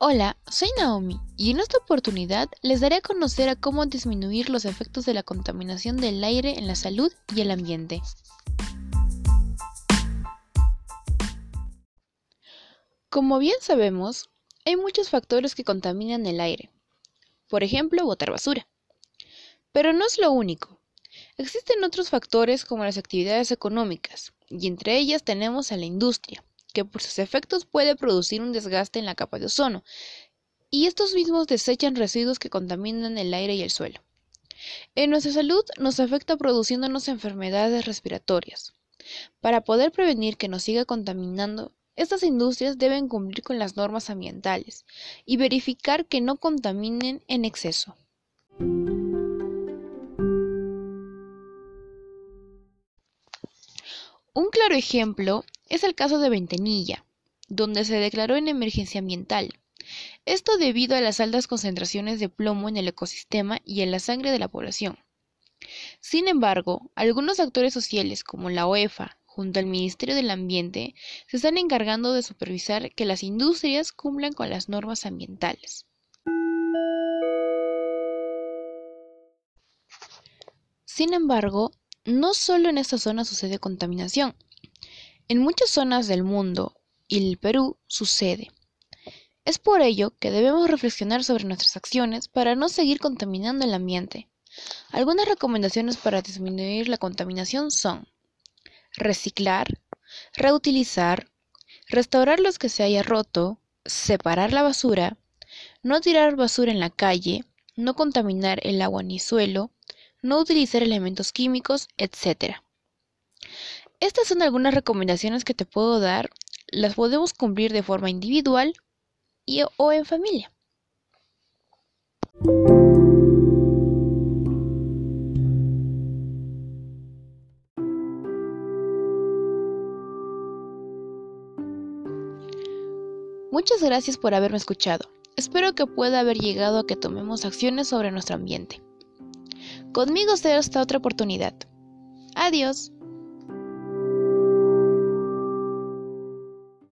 Hola, soy Naomi y en esta oportunidad les daré a conocer a cómo disminuir los efectos de la contaminación del aire en la salud y el ambiente. Como bien sabemos, hay muchos factores que contaminan el aire. Por ejemplo, botar basura. Pero no es lo único. Existen otros factores como las actividades económicas, y entre ellas tenemos a la industria, que por sus efectos puede producir un desgaste en la capa de ozono, y estos mismos desechan residuos que contaminan el aire y el suelo. En nuestra salud nos afecta produciéndonos enfermedades respiratorias. Para poder prevenir que nos siga contaminando, estas industrias deben cumplir con las normas ambientales y verificar que no contaminen en exceso. Un claro ejemplo es el caso de Ventanilla, donde se declaró en emergencia ambiental. Esto debido a las altas concentraciones de plomo en el ecosistema y en la sangre de la población. Sin embargo, algunos actores sociales como la OEFA, junto al Ministerio del Ambiente, se están encargando de supervisar que las industrias cumplan con las normas ambientales. Sin embargo, no solo en esta zona sucede contaminación. En muchas zonas del mundo y el Perú sucede. Es por ello que debemos reflexionar sobre nuestras acciones para no seguir contaminando el ambiente. Algunas recomendaciones para disminuir la contaminación son reciclar, reutilizar, restaurar los que se haya roto, separar la basura, no tirar basura en la calle, no contaminar el agua ni suelo, no utilizar elementos químicos, etc. Estas son algunas recomendaciones que te puedo dar, las podemos cumplir de forma individual y, o en familia. Muchas gracias por haberme escuchado. Espero que pueda haber llegado a que tomemos acciones sobre nuestro ambiente. Conmigo será hasta otra oportunidad. Adiós.